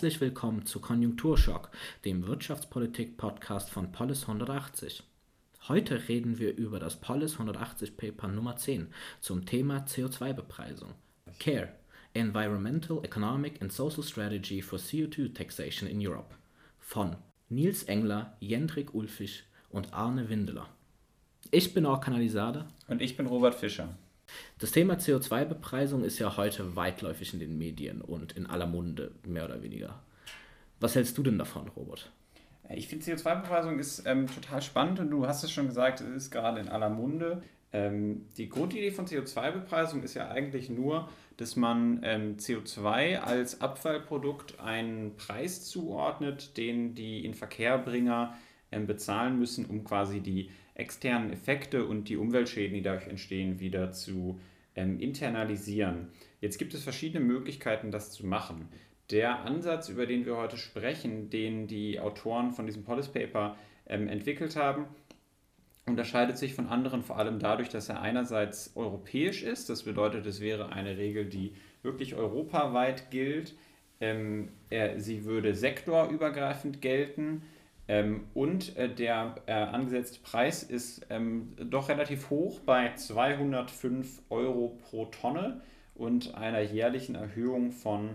Herzlich willkommen zu Konjunkturschock, dem Wirtschaftspolitik-Podcast von Polis 180. Heute reden wir über das Polis 180 Paper Nummer 10 zum Thema CO2-Bepreisung. CARE Environmental, Economic and Social Strategy for CO2 Taxation in Europe von Nils Engler, Jendrik Ulfisch und Arne Windeler. Ich bin Orkan Alisade. Und ich bin Robert Fischer. Das Thema CO2-Bepreisung ist ja heute weitläufig in den Medien und in aller Munde, mehr oder weniger. Was hältst du denn davon, Robert? Ich finde CO2-Bepreisung ist ähm, total spannend und du hast es schon gesagt, es ist gerade in aller Munde. Ähm, die Grundidee von CO2-Bepreisung ist ja eigentlich nur, dass man ähm, CO2 als Abfallprodukt einen Preis zuordnet, den die Inverkehrbringer ähm, bezahlen müssen, um quasi die externen Effekte und die Umweltschäden, die dadurch entstehen, wieder zu ähm, internalisieren. Jetzt gibt es verschiedene Möglichkeiten, das zu machen. Der Ansatz, über den wir heute sprechen, den die Autoren von diesem Policy Paper ähm, entwickelt haben, unterscheidet sich von anderen vor allem dadurch, dass er einerseits europäisch ist. Das bedeutet, es wäre eine Regel, die wirklich europaweit gilt. Ähm, er, sie würde sektorübergreifend gelten. Ähm, und äh, der äh, angesetzte Preis ist ähm, doch relativ hoch bei 205 Euro pro Tonne und einer jährlichen Erhöhung von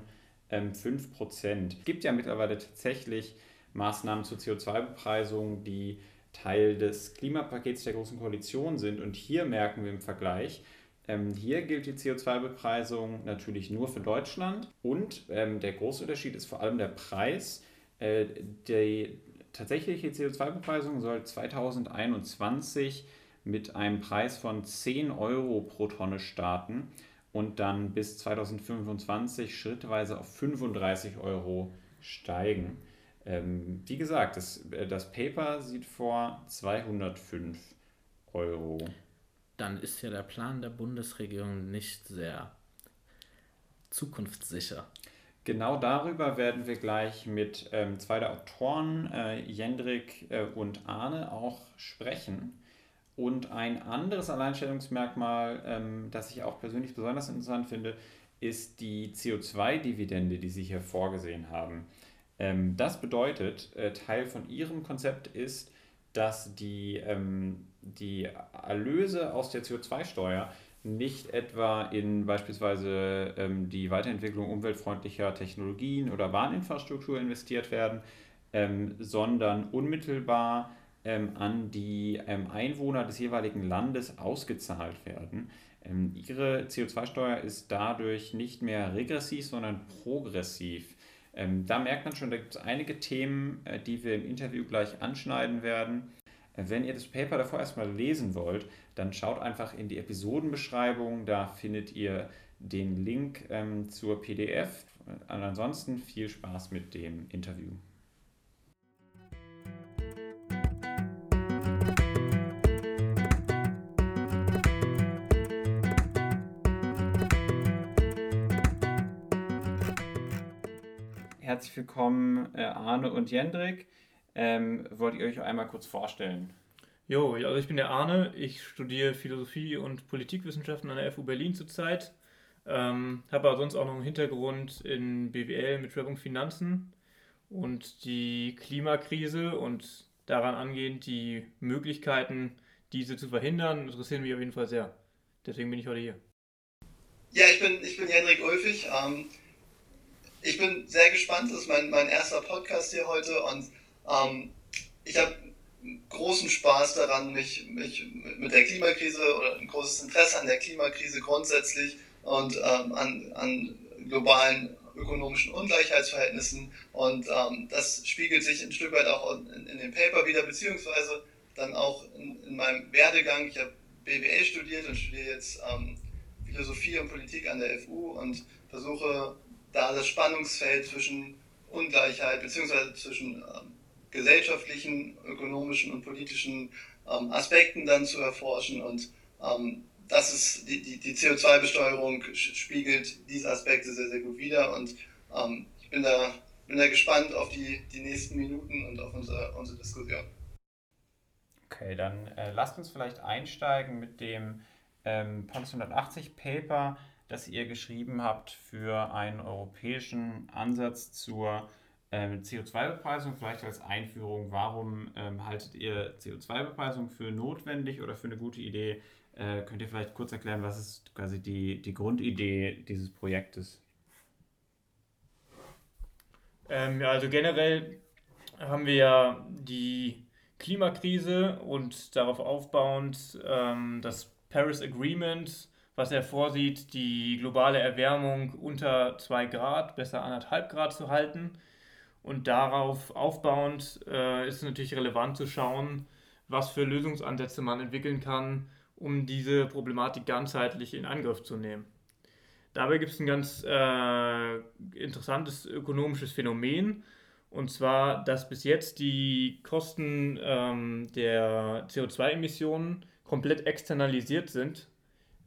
ähm, 5%. Es gibt ja mittlerweile tatsächlich Maßnahmen zur CO2-Bepreisung, die Teil des Klimapakets der Großen Koalition sind. Und hier merken wir im Vergleich, ähm, hier gilt die CO2-Bepreisung natürlich nur für Deutschland. Und ähm, der große Unterschied ist vor allem der Preis. Äh, die, tatsächliche CO2-Bepreisung soll 2021 mit einem Preis von 10 Euro pro Tonne starten und dann bis 2025 schrittweise auf 35 Euro steigen. Ähm, wie gesagt, das, äh, das Paper sieht vor 205 Euro. Dann ist ja der Plan der Bundesregierung nicht sehr zukunftssicher. Genau darüber werden wir gleich mit ähm, zwei der Autoren, äh, Jendrik äh, und Arne, auch sprechen. Und ein anderes Alleinstellungsmerkmal, ähm, das ich auch persönlich besonders interessant finde, ist die CO2-Dividende, die Sie hier vorgesehen haben. Ähm, das bedeutet, äh, Teil von Ihrem Konzept ist, dass die, ähm, die Erlöse aus der CO2-Steuer nicht etwa in beispielsweise ähm, die Weiterentwicklung umweltfreundlicher Technologien oder Bahninfrastruktur investiert werden, ähm, sondern unmittelbar ähm, an die ähm, Einwohner des jeweiligen Landes ausgezahlt werden. Ähm, ihre CO2-Steuer ist dadurch nicht mehr regressiv, sondern progressiv. Ähm, da merkt man schon, da gibt es einige Themen, äh, die wir im Interview gleich anschneiden werden. Wenn ihr das Paper davor erstmal lesen wollt, dann schaut einfach in die Episodenbeschreibung. Da findet ihr den Link ähm, zur PDF. Und ansonsten viel Spaß mit dem Interview. Herzlich willkommen, äh, Arne und Jendrik. Ähm, wollt ihr euch einmal kurz vorstellen? Jo, also ich bin der Arne, ich studiere Philosophie und Politikwissenschaften an der FU Berlin zurzeit. Ähm, habe aber sonst auch noch einen Hintergrund in BWL mit Schwerpunkt Finanzen und die Klimakrise und daran angehend die Möglichkeiten, diese zu verhindern, interessieren mich auf jeden Fall sehr. Deswegen bin ich heute hier. Ja, ich bin, ich bin Hendrik Ulfig. Ähm, ich bin sehr gespannt, das ist mein, mein erster Podcast hier heute und ähm, ich habe großen Spaß daran, mich, mich mit der Klimakrise oder ein großes Interesse an der Klimakrise grundsätzlich und ähm, an, an globalen ökonomischen Ungleichheitsverhältnissen. Und ähm, das spiegelt sich ein Stück weit auch in, in dem Paper wieder, beziehungsweise dann auch in, in meinem Werdegang. Ich habe BWL studiert und studiere jetzt ähm, Philosophie und Politik an der FU und versuche da das Spannungsfeld zwischen Ungleichheit beziehungsweise zwischen ähm, gesellschaftlichen, ökonomischen und politischen ähm, Aspekten dann zu erforschen. Und ähm, das ist die, die, die CO2-Besteuerung spiegelt diese Aspekte sehr, sehr gut wider. Und ähm, ich bin da, bin da gespannt auf die, die nächsten Minuten und auf unsere, unsere Diskussion. Okay, dann äh, lasst uns vielleicht einsteigen mit dem ähm, 180 Paper das ihr geschrieben habt für einen europäischen Ansatz zur CO2-Bepreisung. Vielleicht als Einführung, warum ähm, haltet ihr CO2-Bepreisung für notwendig oder für eine gute Idee? Äh, könnt ihr vielleicht kurz erklären, was ist quasi die, die Grundidee dieses Projektes? Ähm, ja, also generell haben wir ja die Klimakrise und darauf aufbauend ähm, das Paris Agreement, was er vorsieht, die globale Erwärmung unter 2 Grad, besser 1,5 Grad zu halten. Und darauf aufbauend äh, ist es natürlich relevant zu schauen, was für Lösungsansätze man entwickeln kann, um diese Problematik ganzheitlich in Angriff zu nehmen. Dabei gibt es ein ganz äh, interessantes ökonomisches Phänomen, und zwar, dass bis jetzt die Kosten ähm, der CO2-Emissionen komplett externalisiert sind.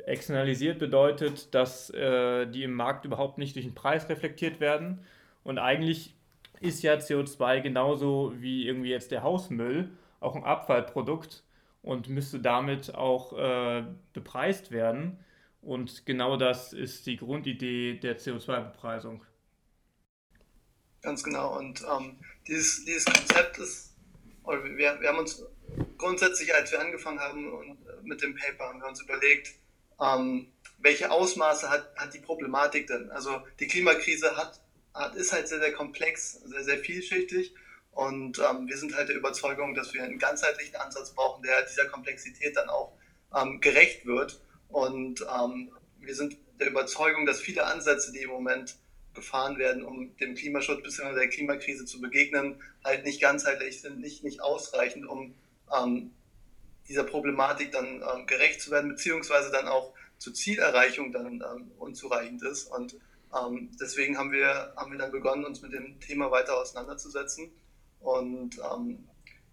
Externalisiert bedeutet, dass äh, die im Markt überhaupt nicht durch den Preis reflektiert werden. Und eigentlich ist ja CO2 genauso wie irgendwie jetzt der Hausmüll auch ein Abfallprodukt und müsste damit auch äh, bepreist werden. Und genau das ist die Grundidee der CO2-Bepreisung. Ganz genau. Und ähm, dieses, dieses Konzept ist, oder wir, wir haben uns grundsätzlich, als wir angefangen haben und äh, mit dem Paper, haben wir uns überlegt, ähm, welche Ausmaße hat, hat die Problematik denn? Also die Klimakrise hat, hat, ist halt sehr, sehr komplex, sehr, sehr vielschichtig. Und ähm, wir sind halt der Überzeugung, dass wir einen ganzheitlichen Ansatz brauchen, der dieser Komplexität dann auch ähm, gerecht wird. Und ähm, wir sind der Überzeugung, dass viele Ansätze, die im Moment gefahren werden, um dem Klimaschutz bzw. der Klimakrise zu begegnen, halt nicht ganzheitlich sind, nicht, nicht ausreichend, um ähm, dieser Problematik dann ähm, gerecht zu werden, beziehungsweise dann auch zur Zielerreichung dann ähm, unzureichend ist. Und ähm, deswegen haben wir, haben wir dann begonnen, uns mit dem Thema weiter auseinanderzusetzen. Und ähm,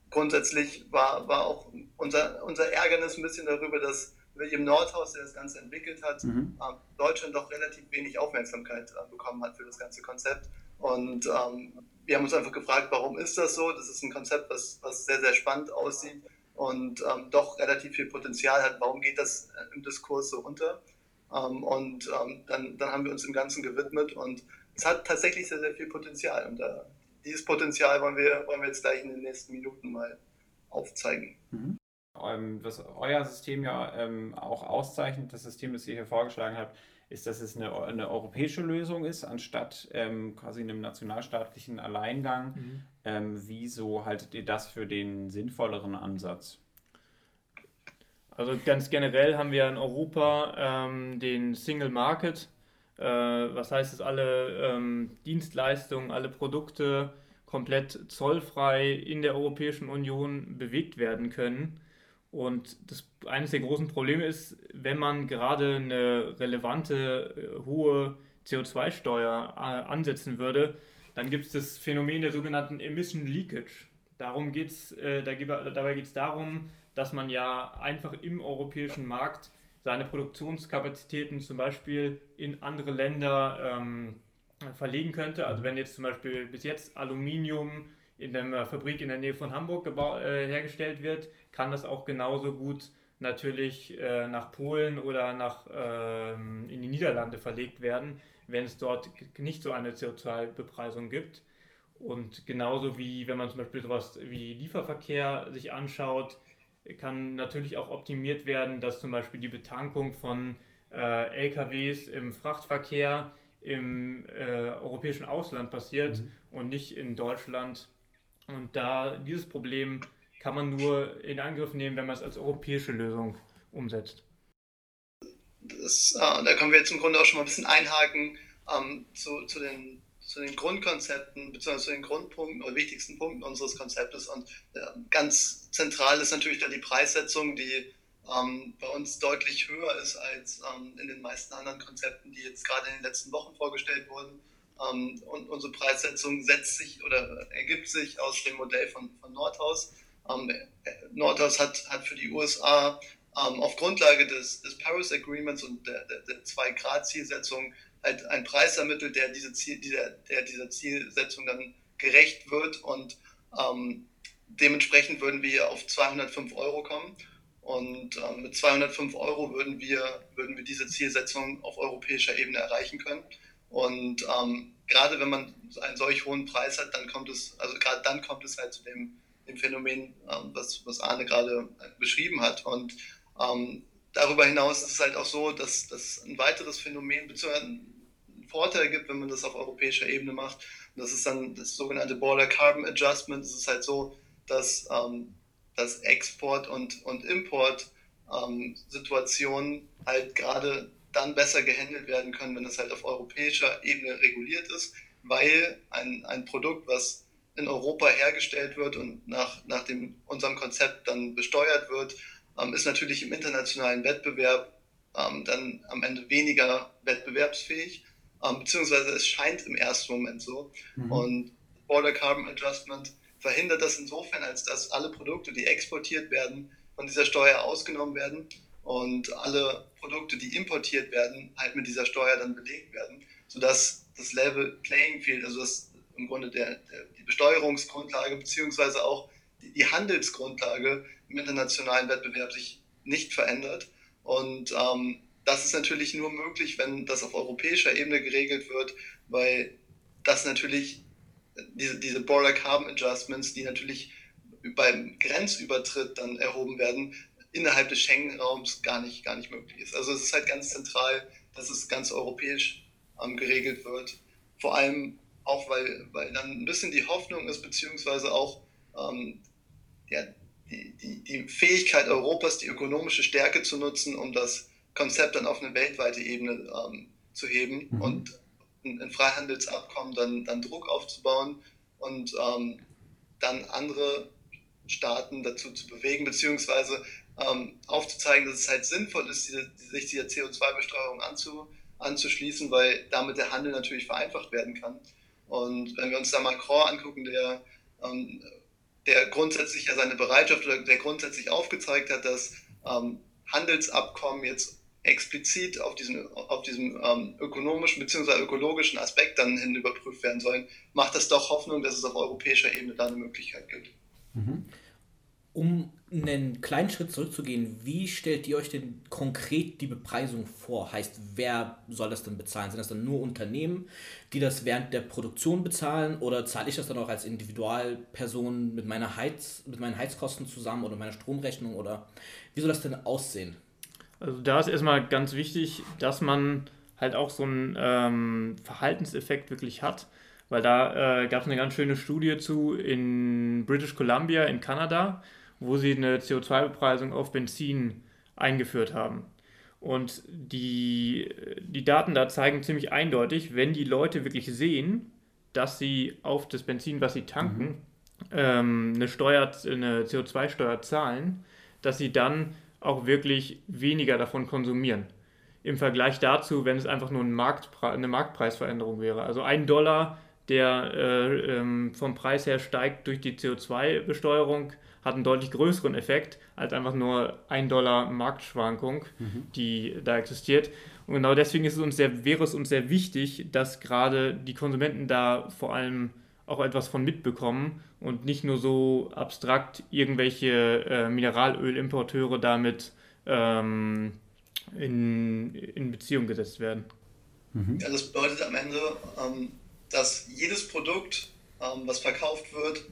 grundsätzlich war, war auch unser, unser Ärgernis ein bisschen darüber, dass William Nordhaus, der das Ganze entwickelt hat, mhm. ähm, Deutschland doch relativ wenig Aufmerksamkeit äh, bekommen hat für das ganze Konzept. Und ähm, wir haben uns einfach gefragt, warum ist das so? Das ist ein Konzept, was, was sehr, sehr spannend aussieht und ähm, doch relativ viel Potenzial hat. Warum geht das äh, im Diskurs so unter? Ähm, und ähm, dann, dann haben wir uns dem Ganzen gewidmet und es hat tatsächlich sehr, sehr viel Potenzial. Und äh, dieses Potenzial wollen wir, wollen wir jetzt gleich in den nächsten Minuten mal aufzeigen. Mhm was euer System ja ähm, auch auszeichnet, das System, das ihr hier vorgeschlagen habt, ist, dass es eine, eine europäische Lösung ist, anstatt ähm, quasi einem nationalstaatlichen Alleingang. Mhm. Ähm, wieso haltet ihr das für den sinnvolleren Ansatz? Also ganz generell haben wir in Europa ähm, den Single Market. Äh, was heißt, dass alle ähm, Dienstleistungen, alle Produkte komplett zollfrei in der Europäischen Union bewegt werden können. Und das, eines der großen Probleme ist, wenn man gerade eine relevante, äh, hohe CO2-Steuer äh, ansetzen würde, dann gibt es das Phänomen der sogenannten Emission Leakage. Darum geht's, äh, da, dabei geht es darum, dass man ja einfach im europäischen Markt seine Produktionskapazitäten zum Beispiel in andere Länder ähm, verlegen könnte. Also wenn jetzt zum Beispiel bis jetzt Aluminium in einer Fabrik in der Nähe von Hamburg äh, hergestellt wird, kann das auch genauso gut natürlich äh, nach Polen oder nach, ähm, in die Niederlande verlegt werden, wenn es dort nicht so eine CO2-Bepreisung gibt. Und genauso wie wenn man zum Beispiel sowas wie Lieferverkehr sich anschaut, kann natürlich auch optimiert werden, dass zum Beispiel die Betankung von äh, LKWs im Frachtverkehr im äh, europäischen Ausland passiert mhm. und nicht in Deutschland. Und da dieses Problem kann man nur in Angriff nehmen, wenn man es als europäische Lösung umsetzt. Das, äh, da können wir jetzt im Grunde auch schon mal ein bisschen einhaken ähm, zu, zu, den, zu den Grundkonzepten bzw. zu den Grundpunkten oder wichtigsten Punkten unseres Konzeptes. Und äh, ganz zentral ist natürlich da die Preissetzung, die ähm, bei uns deutlich höher ist als ähm, in den meisten anderen Konzepten, die jetzt gerade in den letzten Wochen vorgestellt wurden. Ähm, und unsere Preissetzung setzt sich oder ergibt sich aus dem Modell von, von Nordhaus. Ähm, Nordhaus hat, hat für die USA ähm, auf Grundlage des, des Paris Agreements und der, der, der Zwei-Grad-Zielsetzung halt einen Preis ermittelt, der, diese Ziel, dieser, der dieser Zielsetzung dann gerecht wird und ähm, dementsprechend würden wir auf 205 Euro kommen. Und ähm, mit 205 Euro würden wir, würden wir diese Zielsetzung auf europäischer Ebene erreichen können. Und ähm, gerade wenn man einen solch hohen Preis hat, dann kommt es, also gerade dann kommt es halt zu dem, dem Phänomen, ähm, was, was Arne gerade beschrieben hat. Und ähm, darüber hinaus ist es halt auch so, dass, dass ein weiteres Phänomen beziehungsweise Vorteil gibt, wenn man das auf europäischer Ebene macht. Und das ist dann das sogenannte Border Carbon Adjustment. Es ist halt so, dass, ähm, dass Export und, und Import ähm, halt gerade dann besser gehandelt werden können, wenn es halt auf europäischer Ebene reguliert ist, weil ein, ein Produkt, was in Europa hergestellt wird und nach, nach dem, unserem Konzept dann besteuert wird, ähm, ist natürlich im internationalen Wettbewerb ähm, dann am Ende weniger wettbewerbsfähig, ähm, beziehungsweise es scheint im ersten Moment so. Mhm. Und Border Carbon Adjustment verhindert das insofern, als dass alle Produkte, die exportiert werden, von dieser Steuer ausgenommen werden und alle Produkte, die importiert werden, halt mit dieser Steuer dann belegt werden, sodass das Level Playing Field, also das im Grunde der, der die Besteuerungsgrundlage beziehungsweise auch die, die, Handelsgrundlage im internationalen Wettbewerb sich nicht verändert. Und ähm, das ist natürlich nur möglich, wenn das auf europäischer Ebene geregelt wird, weil das natürlich diese, diese Border Carbon Adjustments, die natürlich beim Grenzübertritt dann erhoben werden, innerhalb des Schengen-Raums gar nicht, gar nicht möglich ist. Also es ist halt ganz zentral, dass es ganz europäisch ähm, geregelt wird. Vor allem auch, weil, weil dann ein bisschen die Hoffnung ist, beziehungsweise auch ähm, ja, die, die, die Fähigkeit Europas, die ökonomische Stärke zu nutzen, um das Konzept dann auf eine weltweite Ebene ähm, zu heben mhm. und ein, ein, Freihandelsabkommen dann, dann Druck aufzubauen und ähm, dann andere Staaten dazu zu bewegen, beziehungsweise ähm, aufzuzeigen, dass es halt sinnvoll ist, diese, sich dieser CO2-Besteuerung anzu, anzuschließen, weil damit der Handel natürlich vereinfacht werden kann. Und wenn wir uns da Macron angucken, der, ähm, der grundsätzlich ja seine Bereitschaft oder der grundsätzlich aufgezeigt hat, dass ähm, Handelsabkommen jetzt explizit auf diesen, auf diesem ähm, ökonomischen bzw. ökologischen Aspekt dann hin überprüft werden sollen, macht das doch Hoffnung, dass es auf europäischer Ebene da eine Möglichkeit gibt. Mhm. Um einen kleinen Schritt zurückzugehen, wie stellt ihr euch denn konkret die Bepreisung vor? Heißt, wer soll das denn bezahlen? Sind das dann nur Unternehmen, die das während der Produktion bezahlen oder zahle ich das dann auch als Individualperson mit, meiner Heiz, mit meinen Heizkosten zusammen oder meiner Stromrechnung oder wie soll das denn aussehen? Also da ist erstmal ganz wichtig, dass man halt auch so einen ähm, Verhaltenseffekt wirklich hat, weil da äh, gab es eine ganz schöne Studie zu in British Columbia in Kanada wo sie eine CO2-Bepreisung auf Benzin eingeführt haben. Und die, die Daten da zeigen ziemlich eindeutig, wenn die Leute wirklich sehen, dass sie auf das Benzin, was sie tanken, mhm. ähm, eine, Steuer, eine CO2-Steuer zahlen, dass sie dann auch wirklich weniger davon konsumieren. Im Vergleich dazu, wenn es einfach nur ein Marktpre eine Marktpreisveränderung wäre. Also ein Dollar, der äh, ähm, vom Preis her steigt durch die CO2-Besteuerung, hat einen deutlich größeren Effekt als einfach nur ein Dollar Marktschwankung, mhm. die da existiert. Und genau deswegen ist es uns sehr, wäre es uns sehr wichtig, dass gerade die Konsumenten da vor allem auch etwas von mitbekommen und nicht nur so abstrakt irgendwelche äh, Mineralölimporteure damit ähm, in, in Beziehung gesetzt werden. Mhm. Ja, das bedeutet am Ende, ähm, dass jedes Produkt, ähm, was verkauft wird,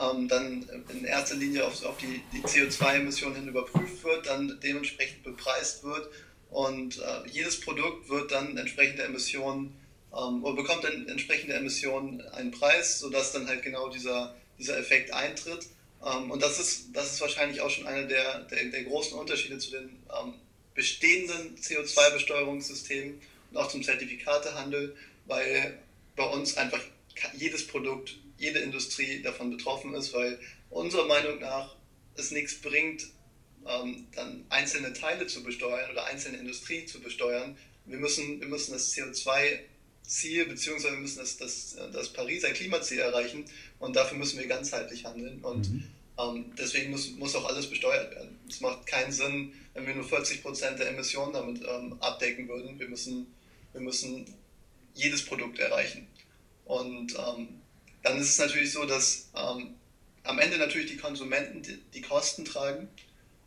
ähm, dann in erster Linie auf, auf die, die CO2-Emissionen hin überprüft wird, dann dementsprechend bepreist wird und äh, jedes Produkt wird dann entsprechende Emissionen ähm, oder bekommt dann entsprechende Emissionen einen Preis, sodass dann halt genau dieser, dieser Effekt eintritt. Ähm, und das ist, das ist wahrscheinlich auch schon einer der, der, der großen Unterschiede zu den ähm, bestehenden CO2-Besteuerungssystemen und auch zum Zertifikatehandel, weil bei uns einfach jedes Produkt jede Industrie davon betroffen ist, weil unserer Meinung nach es nichts bringt, ähm, dann einzelne Teile zu besteuern oder einzelne Industrie zu besteuern. Wir müssen, wir müssen das CO2-Ziel bzw. wir müssen das, das, das Pariser Klimaziel erreichen und dafür müssen wir ganzheitlich handeln und mhm. ähm, deswegen muss, muss auch alles besteuert werden. Es macht keinen Sinn, wenn wir nur 40 Prozent der Emissionen damit ähm, abdecken würden. Wir müssen, wir müssen jedes Produkt erreichen. Und ähm, dann ist es natürlich so, dass ähm, am Ende natürlich die Konsumenten die, die Kosten tragen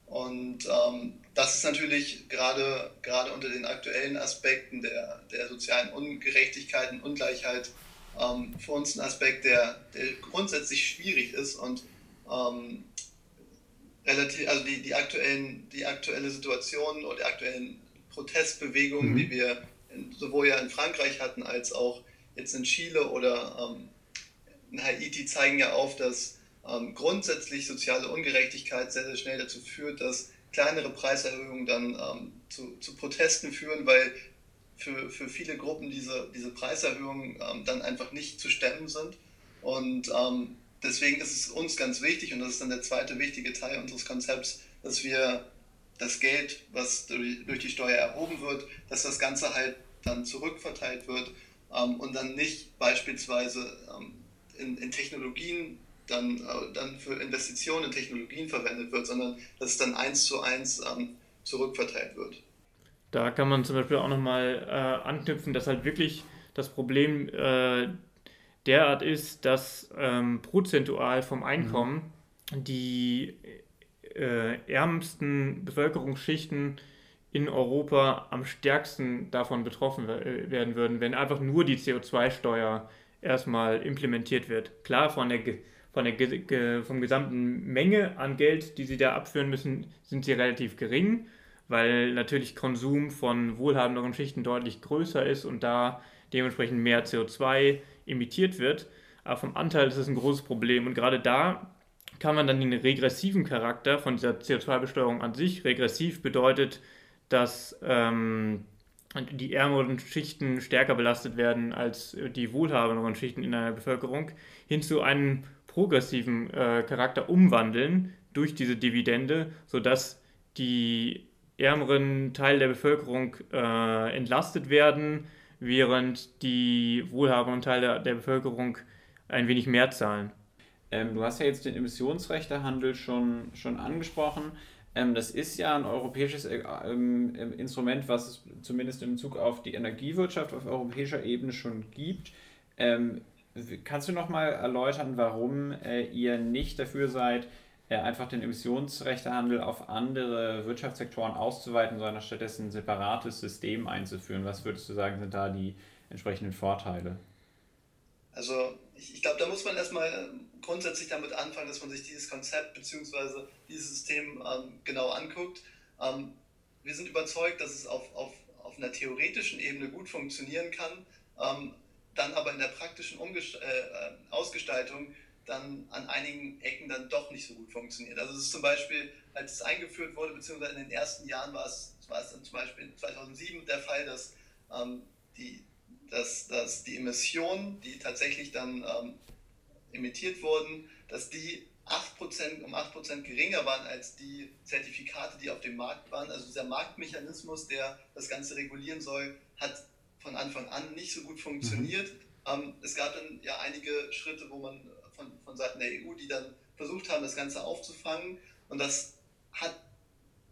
Und ähm, das ist natürlich gerade, gerade unter den aktuellen Aspekten der, der sozialen Ungerechtigkeit und Ungleichheit ähm, für uns ein Aspekt, der, der grundsätzlich schwierig ist und ähm, relativ, also die, die, aktuellen, die aktuelle Situation oder die aktuellen Protestbewegungen, mhm. die wir in, sowohl ja in Frankreich hatten als auch jetzt in Chile oder ähm, in Haiti, zeigen ja auf, dass ähm, grundsätzlich soziale Ungerechtigkeit sehr, sehr schnell dazu führt, dass kleinere Preiserhöhungen dann ähm, zu, zu Protesten führen, weil für, für viele Gruppen diese, diese Preiserhöhungen ähm, dann einfach nicht zu stemmen sind. Und ähm, deswegen ist es uns ganz wichtig, und das ist dann der zweite wichtige Teil unseres Konzepts, dass wir das Geld, was durch, die Steuer erhoben wird, dass das Ganze halt dann zurückverteilt wird ähm, und dann nicht beispielsweise ähm, in, in Technologien dann, äh, dann für Investitionen in Technologien verwendet wird, sondern dass es dann eins zu eins ähm, zurückverteilt wird. Da kann man zum Beispiel auch nochmal äh, anknüpfen, dass halt wirklich das Problem äh, derart ist, dass ähm, prozentual vom Einkommen mhm. die äh, ärmsten Bevölkerungsschichten in Europa am stärksten davon betroffen werden würden, wenn einfach nur die CO2-Steuer erstmal implementiert wird. Klar, von der, von der vom gesamten Menge an Geld, die sie da abführen müssen, sind sie relativ gering, weil natürlich Konsum von wohlhabenderen Schichten deutlich größer ist und da dementsprechend mehr CO2 emittiert wird. Aber vom Anteil ist es ein großes Problem und gerade da kann man dann den regressiven Charakter von dieser CO2-Besteuerung an sich, regressiv bedeutet, dass ähm, die ärmeren Schichten stärker belastet werden als die wohlhabenderen Schichten in einer Bevölkerung, hin zu einem progressiven äh, Charakter umwandeln durch diese Dividende, sodass die ärmeren Teile der Bevölkerung äh, entlastet werden, während die wohlhabenden Teile der Bevölkerung ein wenig mehr zahlen. Ähm, du hast ja jetzt den Emissionsrechtehandel schon, schon angesprochen. Ähm, das ist ja ein europäisches äh, ähm, Instrument, was es zumindest in Bezug auf die Energiewirtschaft auf europäischer Ebene schon gibt. Kannst du noch mal erläutern, warum äh, ihr nicht dafür seid, äh, einfach den Emissionsrechtehandel auf andere Wirtschaftssektoren auszuweiten, sondern stattdessen ein separates System einzuführen? Was würdest du sagen, sind da die entsprechenden Vorteile? Also ich, ich glaube, da muss man erstmal ähm, grundsätzlich damit anfangen, dass man sich dieses Konzept bzw. dieses System ähm, genau anguckt. Ähm, wir sind überzeugt, dass es auf, auf, auf einer theoretischen Ebene gut funktionieren kann, ähm, dann aber in der praktischen Umgest äh, äh, Ausgestaltung dann an einigen Ecken dann doch nicht so gut funktioniert. Also es ist zum Beispiel, als es eingeführt wurde, beziehungsweise in den ersten Jahren war es, war es dann zum Beispiel 2007 der Fall, dass ähm, die dass, dass die Emissionen, die tatsächlich dann ähm, emittiert wurden, dass die 8%, um 8% geringer waren als die Zertifikate, die auf dem Markt waren. Also dieser Marktmechanismus, der das Ganze regulieren soll, hat von Anfang an nicht so gut funktioniert. Mhm. Es gab dann ja einige Schritte, wo man von, von Seiten der EU, die dann versucht haben, das Ganze aufzufangen. Und das hat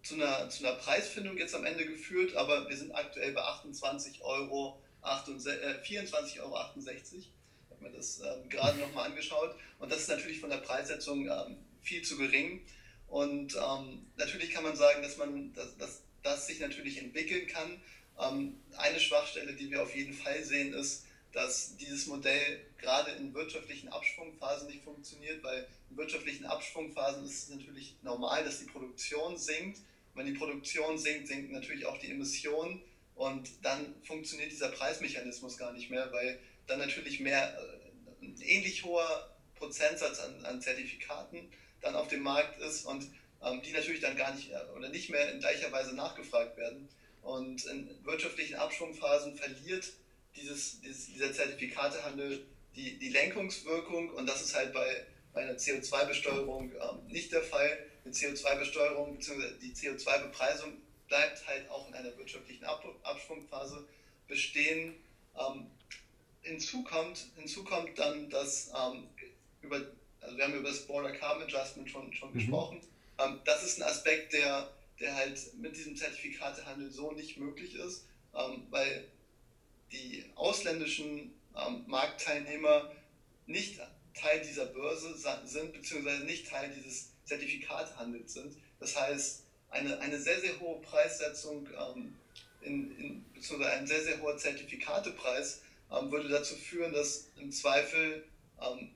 zu einer, zu einer Preisfindung jetzt am Ende geführt, aber wir sind aktuell bei 28 Euro 24,68 Euro. Ich habe mir das ähm, gerade nochmal angeschaut. Und das ist natürlich von der Preissetzung ähm, viel zu gering. Und ähm, natürlich kann man sagen, dass man dass, dass das sich natürlich entwickeln kann. Ähm, eine Schwachstelle, die wir auf jeden Fall sehen, ist, dass dieses Modell gerade in wirtschaftlichen Abschwungphasen nicht funktioniert, weil in wirtschaftlichen Abschwungphasen ist es natürlich normal, dass die Produktion sinkt. wenn die Produktion sinkt, sinken natürlich auch die Emissionen und dann funktioniert dieser Preismechanismus gar nicht mehr, weil dann natürlich mehr, äh, ein ähnlich hoher Prozentsatz an, an Zertifikaten dann auf dem Markt ist und ähm, die natürlich dann gar nicht äh, oder nicht mehr in gleicher Weise nachgefragt werden. Und in wirtschaftlichen Abschwungphasen verliert dieses, dieses, dieser Zertifikatehandel die, die Lenkungswirkung und das ist halt bei, bei einer CO2-Besteuerung ähm, nicht der Fall. Eine CO2-Besteuerung bzw. die CO2-Bepreisung bleibt halt auch in einer wirtschaftlichen Abschwungphase bestehen. Ähm, hinzu, kommt, hinzu kommt dann, dass ähm, über, also wir haben über das Border Carbon Adjustment schon, schon mhm. gesprochen. Ähm, das ist ein Aspekt, der, der halt mit diesem Zertifikatehandel so nicht möglich ist, ähm, weil die ausländischen ähm, Marktteilnehmer nicht Teil dieser Börse sind, beziehungsweise nicht Teil dieses Zertifikatehandels sind. Das heißt, eine, eine sehr, sehr hohe Preissetzung, ähm, in, in, beziehungsweise ein sehr, sehr hoher Zertifikatepreis, ähm, würde dazu führen, dass im Zweifel ähm,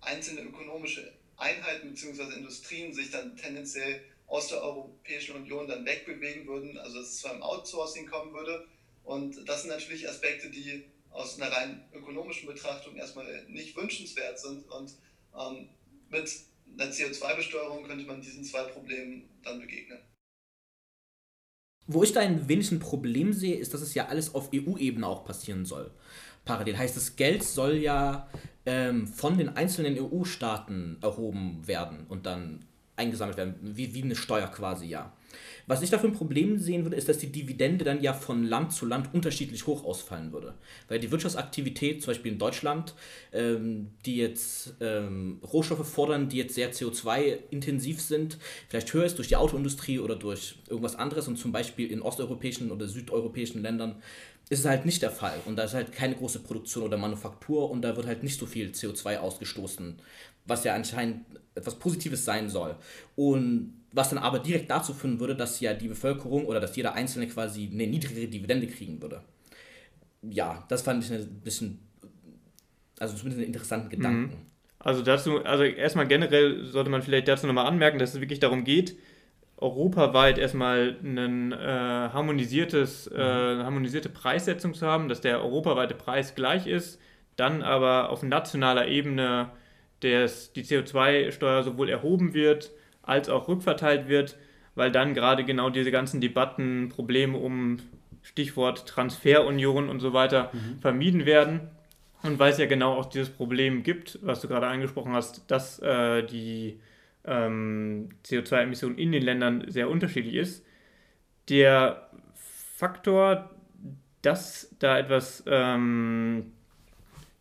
einzelne ökonomische Einheiten bzw. Industrien sich dann tendenziell aus der Europäischen Union dann wegbewegen würden, also dass es zu einem Outsourcing kommen würde. Und das sind natürlich Aspekte, die aus einer rein ökonomischen Betrachtung erstmal nicht wünschenswert sind. Und ähm, mit einer CO2-Besteuerung könnte man diesen zwei Problemen dann begegnen. Wo ich da ein wenig ein Problem sehe, ist, dass es ja alles auf EU-Ebene auch passieren soll. Parallel heißt, das Geld soll ja ähm, von den einzelnen EU-Staaten erhoben werden und dann eingesammelt werden, wie, wie eine Steuer quasi, ja. Was ich dafür ein Problem sehen würde, ist, dass die Dividende dann ja von Land zu Land unterschiedlich hoch ausfallen würde. Weil die Wirtschaftsaktivität, zum Beispiel in Deutschland, ähm, die jetzt ähm, Rohstoffe fordern, die jetzt sehr CO2-intensiv sind, vielleicht höher ist durch die Autoindustrie oder durch irgendwas anderes und zum Beispiel in osteuropäischen oder südeuropäischen Ländern ist es halt nicht der Fall. Und da ist halt keine große Produktion oder Manufaktur und da wird halt nicht so viel CO2 ausgestoßen, was ja anscheinend etwas Positives sein soll. Und was dann aber direkt dazu führen würde, dass ja die Bevölkerung oder dass jeder Einzelne quasi eine niedrigere Dividende kriegen würde. Ja, das fand ich ein bisschen, also zumindest einen interessanten Gedanken. Mhm. Also dazu, also erstmal generell sollte man vielleicht dazu nochmal anmerken, dass es wirklich darum geht, europaweit erstmal ein äh, harmonisiertes, äh, harmonisierte Preissetzung zu haben, dass der europaweite Preis gleich ist, dann aber auf nationaler Ebene des, die CO2-Steuer sowohl erhoben wird, als auch rückverteilt wird, weil dann gerade genau diese ganzen Debatten, Probleme um Stichwort Transferunion und so weiter mhm. vermieden werden. Und weil es ja genau auch dieses Problem gibt, was du gerade angesprochen hast, dass äh, die ähm, CO2-Emission in den Ländern sehr unterschiedlich ist. Der Faktor, dass da etwas, ähm,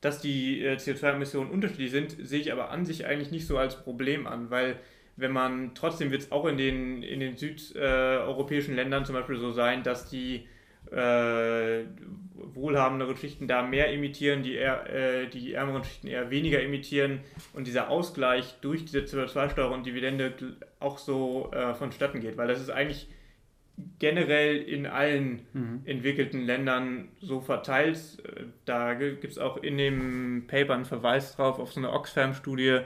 dass die äh, CO2-Emissionen unterschiedlich sind, sehe ich aber an sich eigentlich nicht so als Problem an, weil wenn man, trotzdem wird es auch in den, in den südeuropäischen Ländern zum Beispiel so sein, dass die äh, wohlhabenderen Schichten da mehr emittieren, die, eher, äh, die ärmeren Schichten eher weniger emittieren und dieser Ausgleich durch diese CO2-Steuer und Dividende auch so äh, vonstatten geht, weil das ist eigentlich generell in allen mhm. entwickelten Ländern so verteilt. Da gibt es auch in dem Paper einen Verweis drauf auf so eine Oxfam-Studie,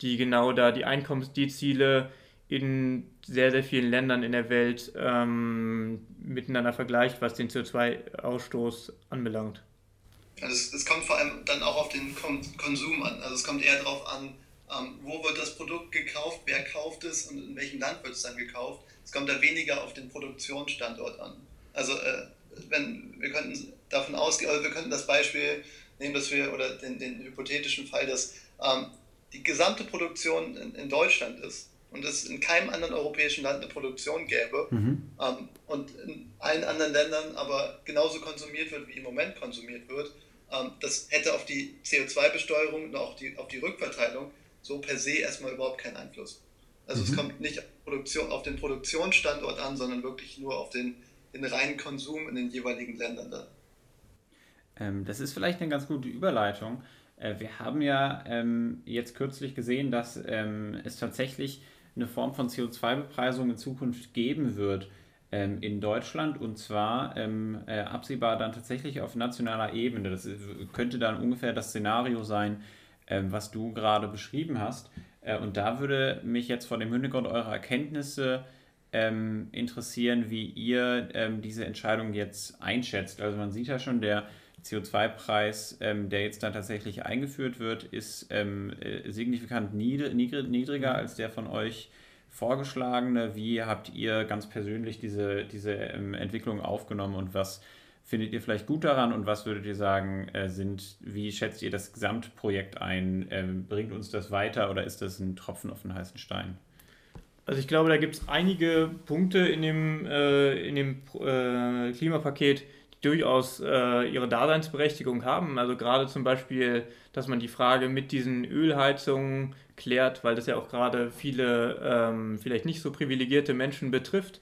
die genau da die Einkommensdeziele in sehr, sehr vielen Ländern in der Welt ähm, miteinander vergleicht, was den CO2-Ausstoß anbelangt. Also es, es, kommt vor allem dann auch auf den Konsum an. Also es kommt eher darauf an, ähm, wo wird das Produkt gekauft, wer kauft es und in welchem Land wird es dann gekauft. Es kommt da weniger auf den Produktionsstandort an. Also äh, wenn wir könnten davon ausgehen, also wir könnten das Beispiel nehmen, dass wir oder den, den hypothetischen Fall, dass ähm, die gesamte Produktion in, in Deutschland ist und es in keinem anderen europäischen Land eine Produktion gäbe mhm. ähm, und in allen anderen Ländern aber genauso konsumiert wird, wie im Moment konsumiert wird, ähm, das hätte auf die CO2-Besteuerung und auch die, auf die Rückverteilung so per se erstmal überhaupt keinen Einfluss. Also mhm. es kommt nicht auf, Produktion, auf den Produktionsstandort an, sondern wirklich nur auf den, den reinen Konsum in den jeweiligen Ländern dann. Ähm, das ist vielleicht eine ganz gute Überleitung. Äh, wir haben ja ähm, jetzt kürzlich gesehen, dass ähm, es tatsächlich eine Form von CO2-Bepreisung in Zukunft geben wird ähm, in Deutschland und zwar ähm, äh, absehbar dann tatsächlich auf nationaler Ebene. Das könnte dann ungefähr das Szenario sein, was du gerade beschrieben hast. Äh, und da würde mich jetzt vor dem Hintergrund eurer Erkenntnisse ähm, interessieren, wie ihr ähm, diese Entscheidung jetzt einschätzt. Also man sieht ja schon, der CO2-Preis, ähm, der jetzt dann tatsächlich eingeführt wird, ist ähm, äh, signifikant niedrig, niedriger als der von euch vorgeschlagene. Wie habt ihr ganz persönlich diese, diese ähm, Entwicklung aufgenommen und was findet ihr vielleicht gut daran und was würdet ihr sagen, äh, sind, wie schätzt ihr das Gesamtprojekt ein? Ähm, bringt uns das weiter oder ist das ein Tropfen auf den heißen Stein? Also ich glaube, da gibt es einige Punkte in dem, äh, in dem äh, Klimapaket, durchaus äh, ihre Daseinsberechtigung haben. Also gerade zum Beispiel, dass man die Frage mit diesen Ölheizungen klärt, weil das ja auch gerade viele ähm, vielleicht nicht so privilegierte Menschen betrifft.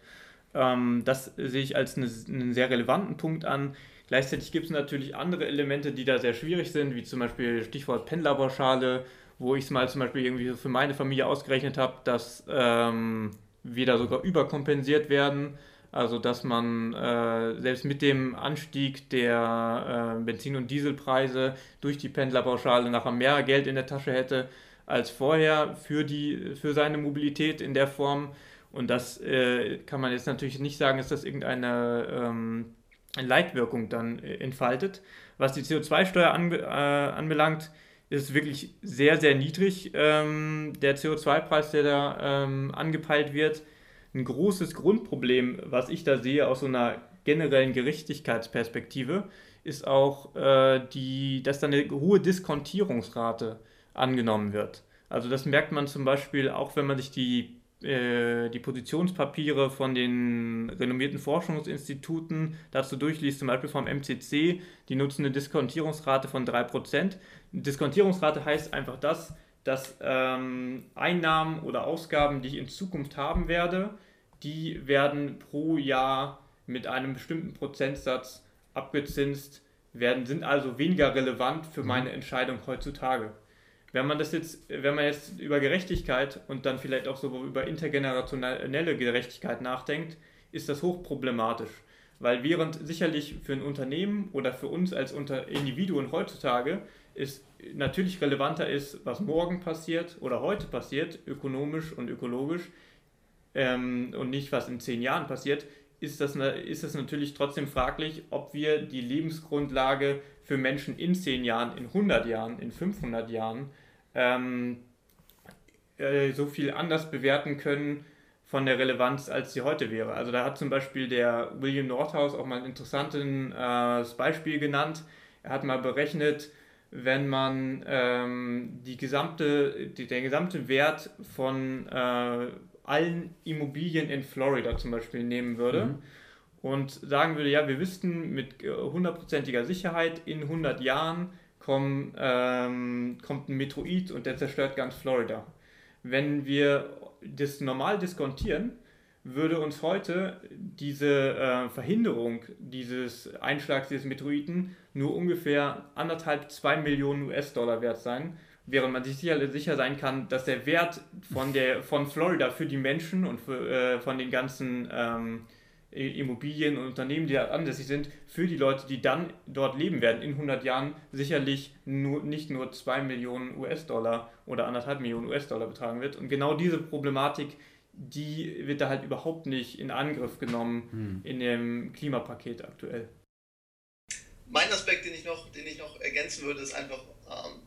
Ähm, das sehe ich als eine, einen sehr relevanten Punkt an. Gleichzeitig gibt es natürlich andere Elemente, die da sehr schwierig sind, wie zum Beispiel Stichwort Pendlerpauschale, wo ich es mal zum Beispiel irgendwie für meine Familie ausgerechnet habe, dass ähm, wieder sogar überkompensiert werden. Also dass man äh, selbst mit dem Anstieg der äh, Benzin- und Dieselpreise durch die Pendlerpauschale nachher mehr Geld in der Tasche hätte als vorher für, die, für seine Mobilität in der Form. Und das äh, kann man jetzt natürlich nicht sagen, dass das irgendeine ähm, Leitwirkung dann äh, entfaltet. Was die CO2-Steuer anbe äh, anbelangt, ist wirklich sehr, sehr niedrig, ähm, der CO2-Preis, der da ähm, angepeilt wird. Ein großes Grundproblem, was ich da sehe aus so einer generellen Gerechtigkeitsperspektive, ist auch, äh, die, dass da eine hohe Diskontierungsrate angenommen wird. Also das merkt man zum Beispiel auch, wenn man sich die äh, die Positionspapiere von den renommierten Forschungsinstituten dazu durchliest, zum Beispiel vom MCC, die nutzen eine Diskontierungsrate von 3%. Diskontierungsrate heißt einfach das, dass ähm, Einnahmen oder Ausgaben, die ich in Zukunft haben werde, die werden pro Jahr mit einem bestimmten Prozentsatz abgezinst, werden, sind also weniger relevant für mhm. meine Entscheidung heutzutage. Wenn man das jetzt, wenn man jetzt über Gerechtigkeit und dann vielleicht auch so über intergenerationelle Gerechtigkeit nachdenkt, ist das hochproblematisch. Weil während sicherlich für ein Unternehmen oder für uns als Individuen heutzutage es natürlich relevanter ist, was morgen passiert oder heute passiert, ökonomisch und ökologisch, ähm, und nicht was in zehn Jahren passiert, ist das, ist das natürlich trotzdem fraglich, ob wir die Lebensgrundlage für Menschen in 10 Jahren, in 100 Jahren, in 500 Jahren ähm, äh, so viel anders bewerten können von der Relevanz, als sie heute wäre. Also da hat zum Beispiel der William Nordhaus auch mal ein interessantes äh, Beispiel genannt. Er hat mal berechnet, wenn man ähm, die gesamte, die, der gesamte Wert von äh, allen Immobilien in Florida zum Beispiel nehmen würde. Mhm und sagen würde, ja, wir wüssten mit äh, hundertprozentiger Sicherheit, in 100 Jahren kommen, ähm, kommt ein Meteorit und der zerstört ganz Florida. Wenn wir das normal diskontieren, würde uns heute diese äh, Verhinderung dieses Einschlags dieses Meteoriten nur ungefähr anderthalb, zwei Millionen US-Dollar wert sein, während man sich sicher, sicher sein kann, dass der Wert von, der, von Florida für die Menschen und für, äh, von den ganzen ähm, Immobilien und Unternehmen, die da ansässig sind, für die Leute, die dann dort leben werden in 100 Jahren, sicherlich nur, nicht nur 2 Millionen US-Dollar oder 1,5 Millionen US-Dollar betragen wird. Und genau diese Problematik, die wird da halt überhaupt nicht in Angriff genommen hm. in dem Klimapaket aktuell. Mein Aspekt, den ich noch, den ich noch ergänzen würde, ist einfach, ähm,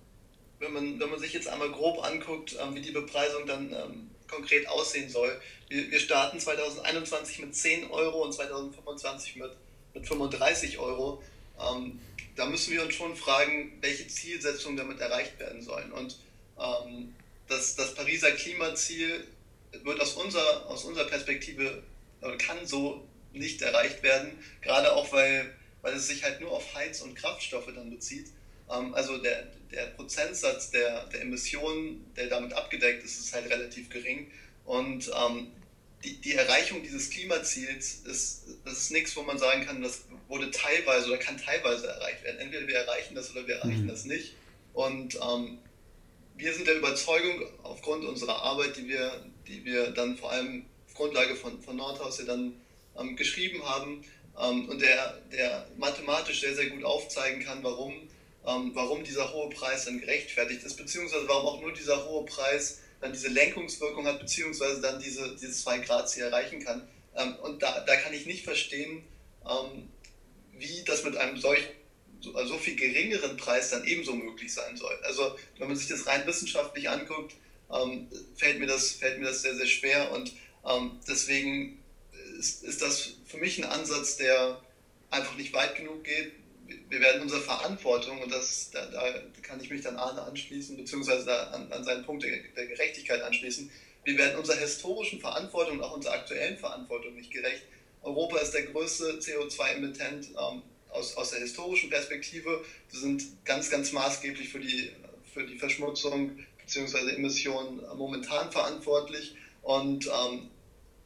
wenn, man, wenn man sich jetzt einmal grob anguckt, ähm, wie die Bepreisung dann ähm, konkret aussehen soll. Wir, wir starten 2021 mit 10 Euro und 2025 mit, mit 35 Euro. Ähm, da müssen wir uns schon fragen, welche Zielsetzungen damit erreicht werden sollen. Und ähm, das, das Pariser Klimaziel wird aus unserer, aus unserer Perspektive, äh, kann so nicht erreicht werden, gerade auch weil, weil es sich halt nur auf Heiz- und Kraftstoffe dann bezieht. Ähm, also der, der Prozentsatz der, der Emissionen, der damit abgedeckt ist, ist halt relativ gering. Und ähm, die, die Erreichung dieses Klimaziels ist, das ist nichts, wo man sagen kann, das wurde teilweise oder kann teilweise erreicht werden. Entweder wir erreichen das oder wir erreichen mhm. das nicht. Und ähm, wir sind der Überzeugung, aufgrund unserer Arbeit, die wir, die wir dann vor allem auf Grundlage von, von Nordhaus ja dann ähm, geschrieben haben ähm, und der, der mathematisch sehr, sehr gut aufzeigen kann, warum ähm, warum dieser hohe Preis dann gerechtfertigt ist, beziehungsweise warum auch nur dieser hohe Preis dann diese Lenkungswirkung hat, beziehungsweise dann diese, diese 2 Grad Ziel erreichen kann. Ähm, und da, da kann ich nicht verstehen, ähm, wie das mit einem solch so, also so viel geringeren Preis dann ebenso möglich sein soll. Also wenn man sich das rein wissenschaftlich anguckt, ähm, fällt, mir das, fällt mir das sehr, sehr schwer und ähm, deswegen ist, ist das für mich ein Ansatz, der einfach nicht weit genug geht, wir werden unsere Verantwortung, und das, da, da kann ich mich dann Arne anschließen, beziehungsweise an, an seinen Punkt der, der Gerechtigkeit anschließen, wir werden unserer historischen Verantwortung und auch unserer aktuellen Verantwortung nicht gerecht. Europa ist der größte CO2-Emittent ähm, aus, aus der historischen Perspektive. Wir sind ganz, ganz maßgeblich für die, für die Verschmutzung bzw. Emissionen momentan verantwortlich. Und ähm,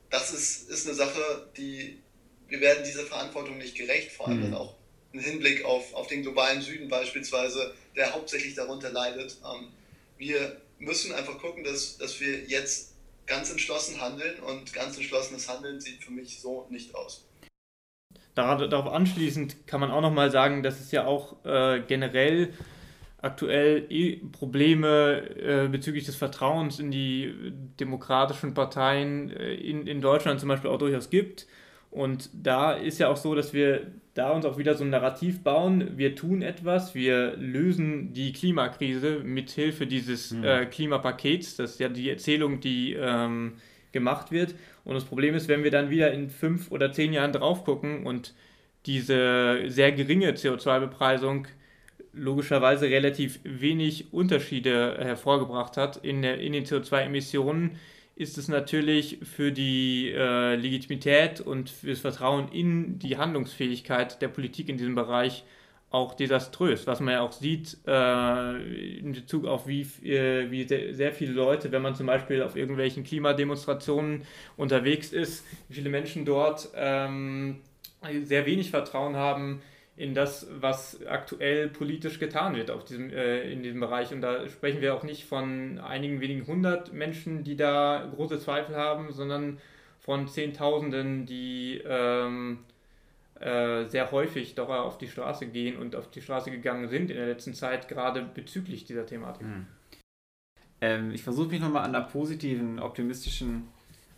das ist, ist eine Sache, die wir werden dieser Verantwortung nicht gerecht, vor allem mhm. auch im Hinblick auf, auf den globalen Süden beispielsweise, der hauptsächlich darunter leidet. Ähm, wir müssen einfach gucken, dass, dass wir jetzt ganz entschlossen handeln und ganz entschlossenes Handeln sieht für mich so nicht aus. Darauf anschließend kann man auch nochmal sagen, dass es ja auch äh, generell aktuell Probleme äh, bezüglich des Vertrauens in die demokratischen Parteien äh, in, in Deutschland zum Beispiel auch durchaus gibt. Und da ist ja auch so, dass wir da uns auch wieder so ein Narrativ bauen. Wir tun etwas, wir lösen die Klimakrise mit Hilfe dieses mhm. äh, Klimapakets. Das ist ja die Erzählung, die ähm, gemacht wird. Und das Problem ist, wenn wir dann wieder in fünf oder zehn Jahren drauf gucken und diese sehr geringe CO2-Bepreisung logischerweise relativ wenig Unterschiede hervorgebracht hat in, der, in den CO2-Emissionen, ist es natürlich für die äh, Legitimität und für das Vertrauen in die Handlungsfähigkeit der Politik in diesem Bereich auch desaströs, was man ja auch sieht äh, in Bezug auf wie, äh, wie sehr viele Leute, wenn man zum Beispiel auf irgendwelchen Klimademonstrationen unterwegs ist, wie viele Menschen dort ähm, sehr wenig Vertrauen haben in das, was aktuell politisch getan wird auf diesem, äh, in diesem Bereich. Und da sprechen wir auch nicht von einigen wenigen hundert Menschen, die da große Zweifel haben, sondern von Zehntausenden, die ähm, äh, sehr häufig doch auf die Straße gehen und auf die Straße gegangen sind in der letzten Zeit, gerade bezüglich dieser Thematik. Mhm. Ähm, ich versuche mich nochmal an der positiven, optimistischen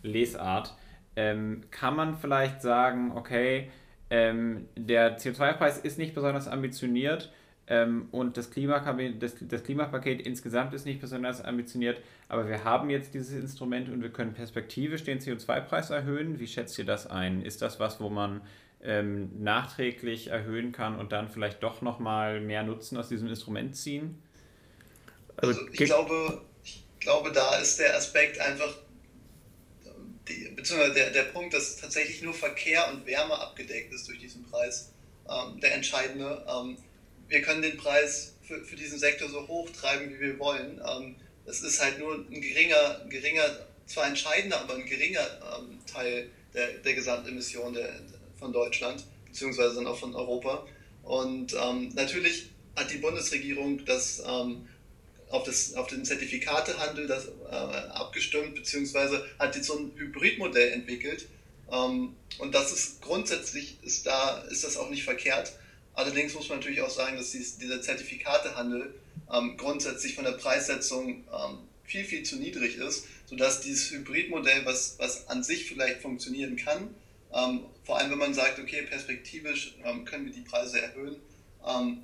Lesart. Ähm, kann man vielleicht sagen, okay, ähm, der CO2-Preis ist nicht besonders ambitioniert ähm, und das, Klimapaket, das, das Klimapaket insgesamt ist nicht besonders ambitioniert, aber wir haben jetzt dieses Instrument und wir können perspektivisch den CO2-Preis erhöhen. Wie schätzt ihr das ein? Ist das was, wo man ähm, nachträglich erhöhen kann und dann vielleicht doch nochmal mehr Nutzen aus diesem Instrument ziehen? Also, also ich glaube, ich glaube, da ist der Aspekt einfach die, beziehungsweise der, der Punkt, dass tatsächlich nur Verkehr und Wärme abgedeckt ist durch diesen Preis, ähm, der entscheidende. Ähm, wir können den Preis für, für diesen Sektor so hoch treiben, wie wir wollen. Ähm, es ist halt nur ein geringer, geringer, zwar entscheidender, aber ein geringer ähm, Teil der, der Gesamtemission der, von Deutschland, beziehungsweise dann auch von Europa. Und ähm, natürlich hat die Bundesregierung das auf, das, auf den Zertifikatehandel das, äh, abgestimmt, beziehungsweise hat jetzt so ein Hybridmodell entwickelt. Ähm, und das ist grundsätzlich, ist, da, ist das auch nicht verkehrt. Allerdings muss man natürlich auch sagen, dass dies, dieser Zertifikatehandel ähm, grundsätzlich von der Preissetzung ähm, viel, viel zu niedrig ist, sodass dieses Hybridmodell, was, was an sich vielleicht funktionieren kann, ähm, vor allem wenn man sagt, okay, perspektivisch ähm, können wir die Preise erhöhen, ähm,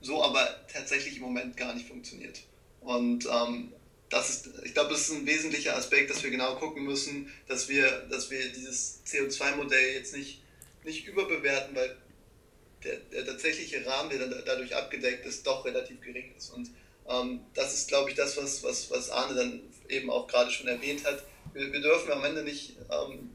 so aber tatsächlich im Moment gar nicht funktioniert. Und ähm, das ist, ich glaube, das ist ein wesentlicher Aspekt, dass wir genau gucken müssen, dass wir, dass wir dieses CO2-Modell jetzt nicht, nicht überbewerten, weil der, der tatsächliche Rahmen, der dann dadurch abgedeckt ist, doch relativ gering ist. Und ähm, das ist, glaube ich, das, was, was, was Arne dann eben auch gerade schon erwähnt hat. Wir, wir dürfen am Ende nicht, ähm,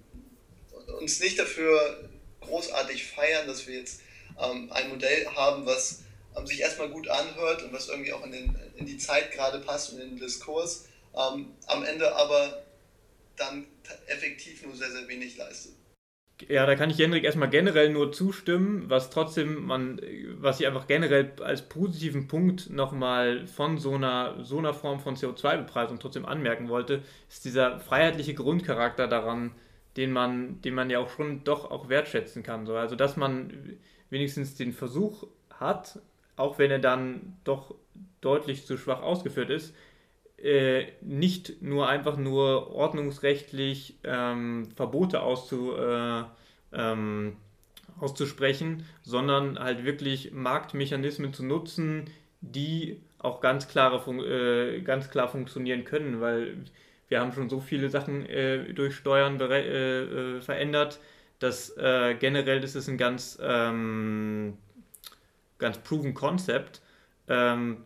uns nicht dafür großartig feiern, dass wir jetzt ähm, ein Modell haben, was sich erstmal gut anhört und was irgendwie auch in, den, in die Zeit gerade passt und in den Diskurs, ähm, am Ende aber dann effektiv nur sehr, sehr wenig leistet. Ja, da kann ich Jendrik erstmal generell nur zustimmen, was trotzdem man, was ich einfach generell als positiven Punkt nochmal von so einer, so einer Form von CO2-Bepreisung trotzdem anmerken wollte, ist dieser freiheitliche Grundcharakter daran, den man, den man ja auch schon doch auch wertschätzen kann. So. Also dass man wenigstens den Versuch hat, auch wenn er dann doch deutlich zu schwach ausgeführt ist, äh, nicht nur einfach nur ordnungsrechtlich ähm, Verbote auszu, äh, ähm, auszusprechen, sondern halt wirklich Marktmechanismen zu nutzen, die auch ganz, klare, äh, ganz klar funktionieren können, weil wir haben schon so viele Sachen äh, durch Steuern äh, äh, verändert, dass generell ist es ein ganz ähm, ganz proven Concept. Ähm,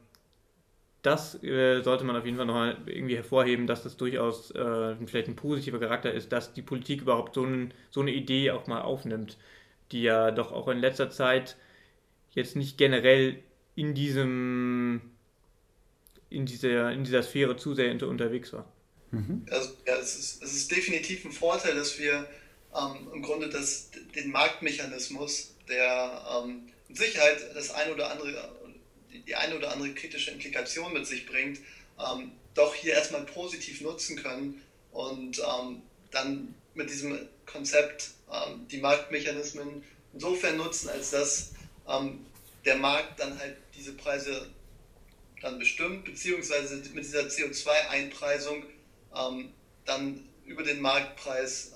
das äh, sollte man auf jeden Fall noch irgendwie hervorheben, dass das durchaus äh, vielleicht ein positiver Charakter ist, dass die Politik überhaupt so, ein, so eine Idee auch mal aufnimmt, die ja doch auch in letzter Zeit jetzt nicht generell in diesem in dieser, in dieser Sphäre zu sehr unterwegs war. Mhm. Also, ja, es ist, es ist definitiv ein Vorteil, dass wir ähm, im Grunde das, den Marktmechanismus, der ähm, mit Sicherheit das eine oder andere, die eine oder andere kritische Implikation mit sich bringt, ähm, doch hier erstmal positiv nutzen können, und ähm, dann mit diesem Konzept ähm, die Marktmechanismen insofern nutzen, als dass ähm, der Markt dann halt diese Preise dann bestimmt, beziehungsweise mit dieser CO2-Einpreisung ähm, dann über den Marktpreis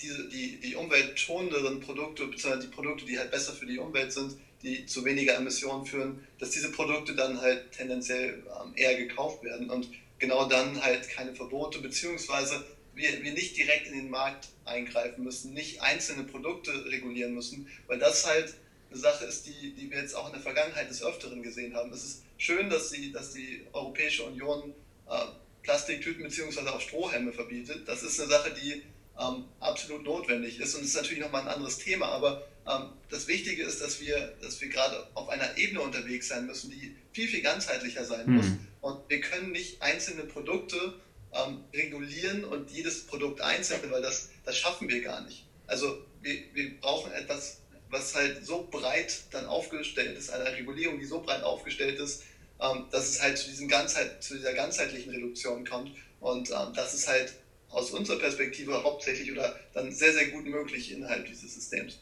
diese, die, die umweltschonenderen Produkte, beziehungsweise die Produkte, die halt besser für die Umwelt sind, die zu weniger Emissionen führen, dass diese Produkte dann halt tendenziell ähm, eher gekauft werden und genau dann halt keine Verbote, beziehungsweise wir, wir nicht direkt in den Markt eingreifen müssen, nicht einzelne Produkte regulieren müssen, weil das halt eine Sache ist, die, die wir jetzt auch in der Vergangenheit des Öfteren gesehen haben. Es ist schön, dass, sie, dass die Europäische Union äh, Plastiktüten bzw. auch Strohhelme verbietet. Das ist eine Sache, die ähm, absolut notwendig ist und es ist natürlich nochmal ein anderes Thema, aber ähm, das Wichtige ist, dass wir, dass wir gerade auf einer Ebene unterwegs sein müssen, die viel, viel ganzheitlicher sein mhm. muss. Und wir können nicht einzelne Produkte ähm, regulieren und jedes Produkt einzeln, weil das, das schaffen wir gar nicht. Also wir, wir brauchen etwas, was halt so breit dann aufgestellt ist, eine Regulierung, die so breit aufgestellt ist, ähm, dass es halt zu, diesem Ganzheit, zu dieser ganzheitlichen Reduktion kommt. Und ähm, das ist halt aus unserer Perspektive hauptsächlich oder dann sehr, sehr gut möglich innerhalb dieses Systems.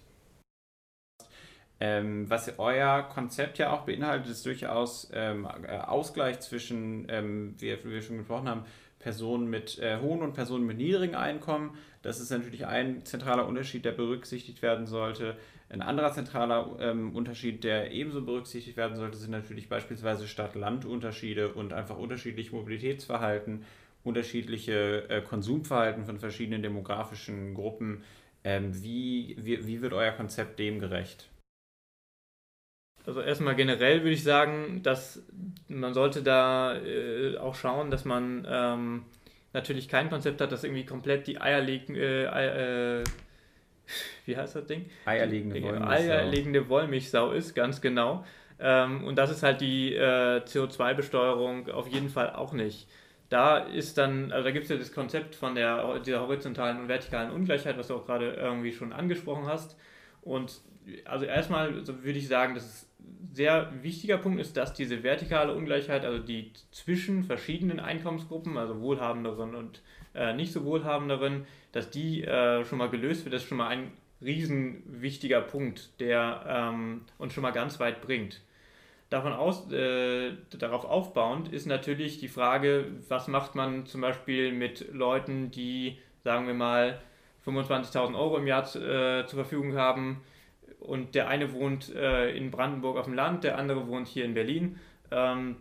Ähm, was euer Konzept ja auch beinhaltet, ist durchaus ähm, äh, Ausgleich zwischen, ähm, wie, wie, wir schon gesprochen haben, Personen mit äh, hohen und Personen mit niedrigen Einkommen. Das ist natürlich ein zentraler Unterschied, der berücksichtigt werden sollte. Ein anderer zentraler ähm, Unterschied, der ebenso berücksichtigt werden sollte, sind natürlich beispielsweise Stadt-Land-Unterschiede und einfach unterschiedliche Mobilitätsverhalten, unterschiedliche äh, Konsumverhalten von verschiedenen demografischen Gruppen. Ähm, wie, wie, wie wird euer Konzept dem gerecht? Also erstmal generell würde ich sagen, dass man sollte da äh, auch schauen, dass man ähm, natürlich kein Konzept hat, das irgendwie komplett die eierlegende, äh, äh, wie heißt das Ding? Eierlegende Wollmilchsau. Eierlegende Wollmilchsau ist, ganz genau. Ähm, und das ist halt die äh, CO2-Besteuerung auf jeden Fall auch nicht. Da ist dann, also da gibt es ja das Konzept von der, dieser horizontalen und vertikalen Ungleichheit, was du auch gerade irgendwie schon angesprochen hast. Und also erstmal würde ich sagen, dass es sehr wichtiger Punkt ist, dass diese vertikale Ungleichheit, also die zwischen verschiedenen Einkommensgruppen, also wohlhabenderen und äh, nicht so wohlhabenderen, dass die äh, schon mal gelöst wird. Das ist schon mal ein riesen wichtiger Punkt, der ähm, uns schon mal ganz weit bringt. Davon aus, äh, darauf aufbauend ist natürlich die Frage, was macht man zum Beispiel mit Leuten, die, sagen wir mal, 25.000 Euro im Jahr äh, zur Verfügung haben, und der eine wohnt äh, in Brandenburg auf dem Land, der andere wohnt hier in Berlin. Ähm,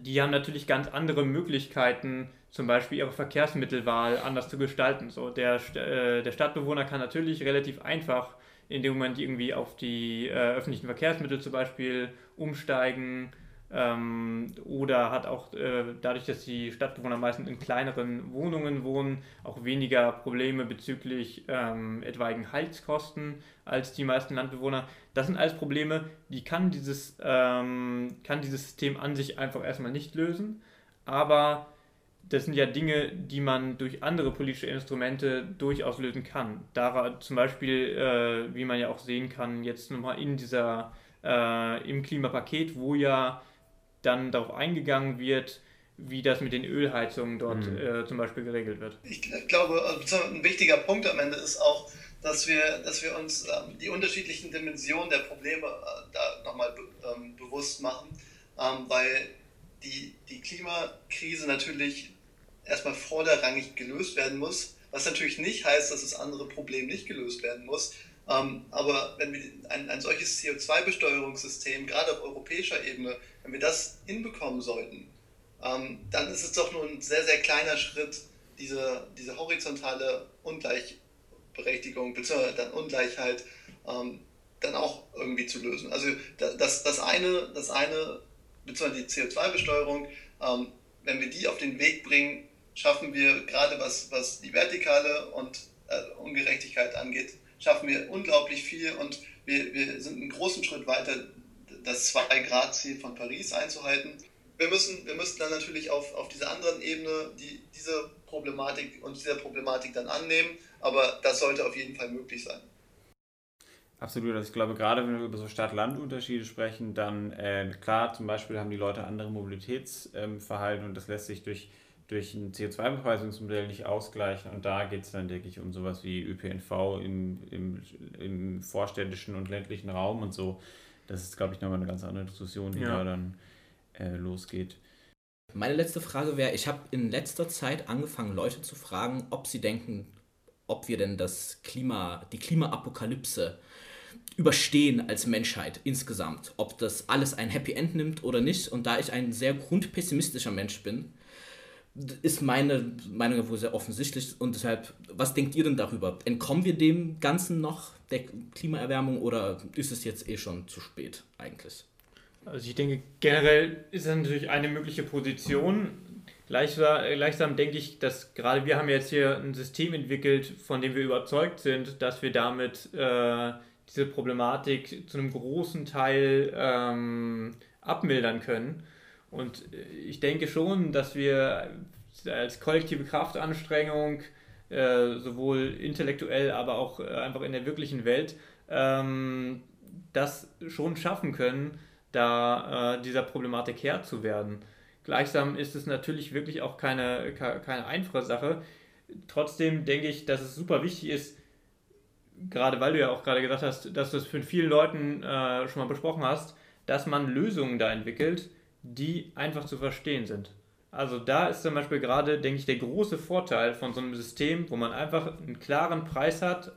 die haben natürlich ganz andere Möglichkeiten, zum Beispiel ihre Verkehrsmittelwahl anders zu gestalten. So, der, äh, der Stadtbewohner kann natürlich relativ einfach in dem Moment irgendwie auf die äh, öffentlichen Verkehrsmittel zum Beispiel umsteigen ähm, oder hat auch äh, dadurch, dass die Stadtbewohner meistens in kleineren Wohnungen wohnen, auch weniger Probleme bezüglich ähm, etwaigen Heizkosten als die meisten Landbewohner. Das sind alles Probleme, die kann dieses, ähm, kann dieses System an sich einfach erstmal nicht lösen, aber das sind ja Dinge, die man durch andere politische Instrumente durchaus lösen kann. Da, zum Beispiel, äh, wie man ja auch sehen kann, jetzt nochmal in dieser, äh, im Klimapaket, wo ja dann darauf eingegangen wird, wie das mit den Ölheizungen dort mhm. äh, zum Beispiel geregelt wird. Ich glaube, also ein wichtiger Punkt am Ende ist auch, dass wir, dass wir uns ähm, die unterschiedlichen Dimensionen der Probleme äh, da nochmal be ähm, bewusst machen, ähm, weil die, die Klimakrise natürlich erstmal vorderrangig gelöst werden muss, was natürlich nicht heißt, dass das andere Problem nicht gelöst werden muss. Ähm, aber wenn wir ein, ein solches CO2-Besteuerungssystem gerade auf europäischer Ebene wenn wir das hinbekommen sollten, ähm, dann ist es doch nur ein sehr, sehr kleiner Schritt, diese, diese horizontale Ungleichberechtigung bzw. dann Ungleichheit ähm, dann auch irgendwie zu lösen. Also das, das eine, das eine bzw. die CO2-Besteuerung, ähm, wenn wir die auf den Weg bringen, schaffen wir gerade was, was die vertikale und äh, Ungerechtigkeit angeht, schaffen wir unglaublich viel und wir, wir sind einen großen Schritt weiter das 2-Grad-Ziel von Paris einzuhalten. Wir müssen, wir müssen dann natürlich auf, auf dieser anderen Ebene die, diese Problematik und dieser Problematik dann annehmen, aber das sollte auf jeden Fall möglich sein. Absolut, also ich glaube, gerade wenn wir über so Stadt-Land-Unterschiede sprechen, dann äh, klar, zum Beispiel haben die Leute andere Mobilitätsverhalten ähm, und das lässt sich durch durch ein CO2-Bepreisungsmodell nicht ausgleichen. Und da geht es dann, denke ich, um sowas wie ÖPNV im, im, im vorstädtischen und ländlichen Raum und so. Das ist, glaube ich, nochmal eine ganz andere Diskussion, die ja. da dann äh, losgeht. Meine letzte Frage wäre, ich habe in letzter Zeit angefangen, Leute zu fragen, ob sie denken, ob wir denn das Klima, die Klimaapokalypse überstehen als Menschheit insgesamt. Ob das alles ein Happy End nimmt oder nicht. Und da ich ein sehr grundpessimistischer Mensch bin, ist meine Meinung wohl sehr offensichtlich. Und deshalb, was denkt ihr denn darüber? Entkommen wir dem Ganzen noch, der Klimaerwärmung, oder ist es jetzt eh schon zu spät eigentlich? Also ich denke, generell ist das natürlich eine mögliche Position. Gleichsam, gleichsam denke ich, dass gerade wir haben jetzt hier ein System entwickelt, von dem wir überzeugt sind, dass wir damit äh, diese Problematik zu einem großen Teil ähm, abmildern können. Und ich denke schon, dass wir als kollektive Kraftanstrengung äh, sowohl intellektuell, aber auch äh, einfach in der wirklichen Welt ähm, das schon schaffen können, da äh, dieser Problematik Herr zu werden. Gleichsam ist es natürlich wirklich auch keine, keine einfache Sache. Trotzdem denke ich, dass es super wichtig ist, gerade weil du ja auch gerade gesagt hast, dass du es für vielen Leuten äh, schon mal besprochen hast, dass man Lösungen da entwickelt, die einfach zu verstehen sind. Also da ist zum Beispiel gerade, denke ich, der große Vorteil von so einem System, wo man einfach einen klaren Preis hat,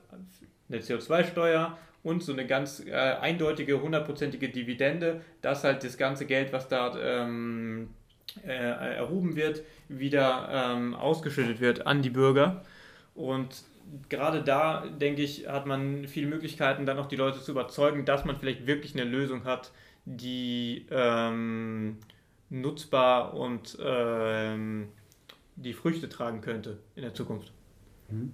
eine CO2-Steuer und so eine ganz äh, eindeutige, hundertprozentige Dividende, dass halt das ganze Geld, was da ähm, äh, erhoben wird, wieder ähm, ausgeschüttet wird an die Bürger. Und gerade da, denke ich, hat man viele Möglichkeiten, dann auch die Leute zu überzeugen, dass man vielleicht wirklich eine Lösung hat, die ähm, nutzbar und ähm, die Früchte tragen könnte in der Zukunft. Mhm.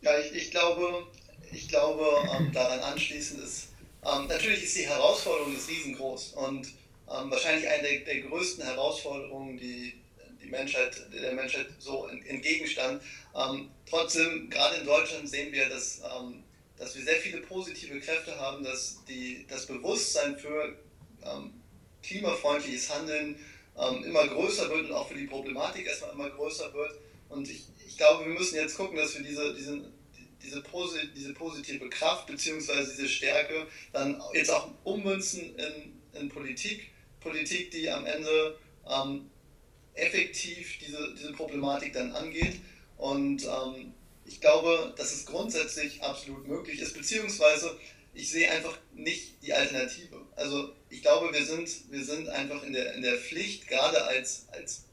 Ja, ich, ich glaube, ich glaube, ähm, daran anschließend ist, ähm, natürlich ist die Herausforderung ist riesengroß und ähm, wahrscheinlich eine der, der, größten Herausforderungen, die die Menschheit, der Menschheit so entgegenstand. Ähm, trotzdem, gerade in Deutschland sehen wir, dass, ähm, dass wir sehr viele positive Kräfte haben, dass die, das Bewusstsein für ähm, klimafreundliches Handeln immer größer wird und auch für die Problematik erstmal immer größer wird. Und ich, ich glaube, wir müssen jetzt gucken, dass wir diese, diesen diese, Posi diese positive Kraft bzw. diese Stärke dann jetzt auch ummünzen in, in Politik. Politik, die am Ende ähm, effektiv diese, diese Problematik dann angeht. Und ähm, ich glaube, dass es grundsätzlich absolut möglich ist, beziehungsweise ich sehe einfach nicht die Alternative. Also ich glaube, wir sind, wir sind einfach in der, in der Pflicht, gerade als, als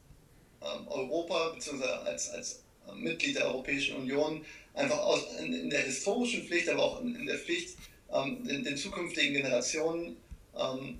ähm, Europa, beziehungsweise als, als äh, Mitglied der Europäischen Union, einfach aus, in, in, der historischen Pflicht, aber auch in, in der Pflicht ähm, den, den, zukünftigen Generationen ähm,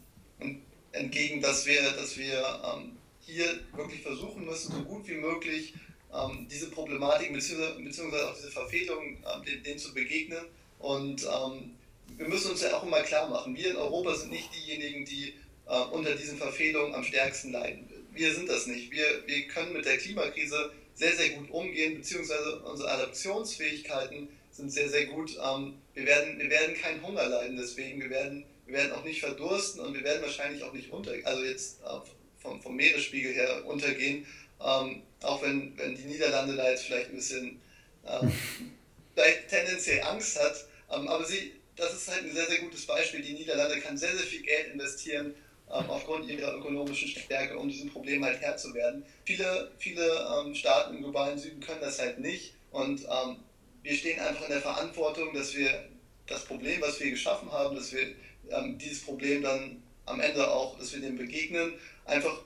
entgegen, dass wir, dass wir ähm, hier wirklich versuchen müssen, so gut wie möglich ähm, diese Problematik bzw. auch diese Verfehlungen ähm, denen, denen, zu begegnen. Und ähm, wir müssen uns ja auch immer klar machen, wir in Europa sind nicht diejenigen, die äh, unter diesen Verfehlungen am stärksten leiden. Wir sind das nicht. Wir, wir können mit der Klimakrise sehr, sehr gut umgehen, beziehungsweise unsere Adaptionsfähigkeiten sind sehr, sehr gut. Ähm, wir, werden, wir werden keinen Hunger leiden, deswegen wir werden, wir werden auch nicht verdursten und wir werden wahrscheinlich auch nicht unter, also jetzt äh, vom, vom Meeresspiegel her untergehen, ähm, auch wenn, wenn die Niederlande da jetzt vielleicht ein bisschen ähm, vielleicht tendenziell Angst hat, ähm, aber sie, das ist halt ein sehr, sehr gutes Beispiel. Die Niederlande kann sehr, sehr viel Geld investieren, ähm, aufgrund ihrer ökonomischen Stärke, um diesem Problem halt Herr zu werden. Viele, viele ähm, Staaten im globalen Süden können das halt nicht und ähm, wir stehen einfach in der Verantwortung, dass wir das Problem, was wir geschaffen haben, dass wir ähm, dieses Problem dann am Ende auch, dass wir dem begegnen, einfach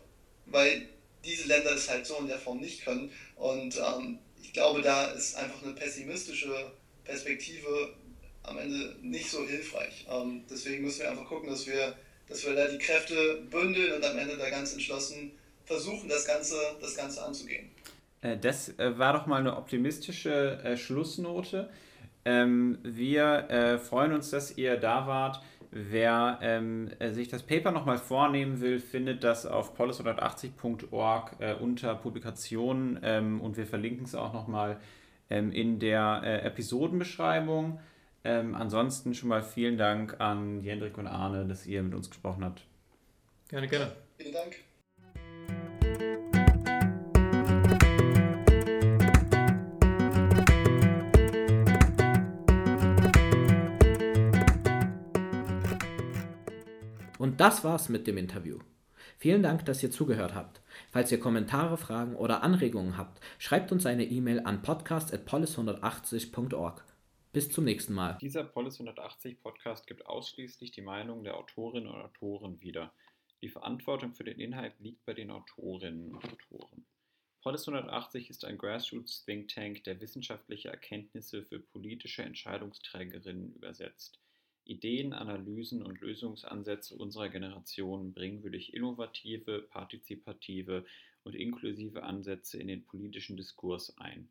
weil diese Länder es halt so in der Form nicht können. Und ähm, ich glaube, da ist einfach eine pessimistische Perspektive am Ende nicht so hilfreich. Ähm, deswegen müssen wir einfach gucken, dass wir dass wir da die Kräfte bündeln und am Ende da ganz entschlossen versuchen, das Ganze, das Ganze anzugehen. Äh, das äh, war doch mal eine optimistische äh, Schlussnote. Ähm, wir freuen uns, dass ihr da wart. Wer ähm, sich das Paper nochmal vornehmen will, findet das auf polis180.org unter Publikationen ähm, und wir verlinken es auch nochmal in der Episodenbeschreibung. Ähm, ansonsten schon mal vielen Dank an Jendrik und Arne, dass ihr mit uns gesprochen habt. Gerne, gerne. Vielen Dank. Und das war's mit dem Interview. Vielen Dank, dass ihr zugehört habt. Falls ihr Kommentare, Fragen oder Anregungen habt, schreibt uns eine E-Mail an podcast.polis180.org. Bis zum nächsten Mal. Dieser Polis 180 Podcast gibt ausschließlich die Meinung der Autorinnen und Autoren wieder. Die Verantwortung für den Inhalt liegt bei den Autorinnen und Autoren. Polis 180 ist ein Grassroots Think Tank, der wissenschaftliche Erkenntnisse für politische Entscheidungsträgerinnen übersetzt. Ideen, Analysen und Lösungsansätze unserer Generation bringen wir durch innovative, partizipative und inklusive Ansätze in den politischen Diskurs ein.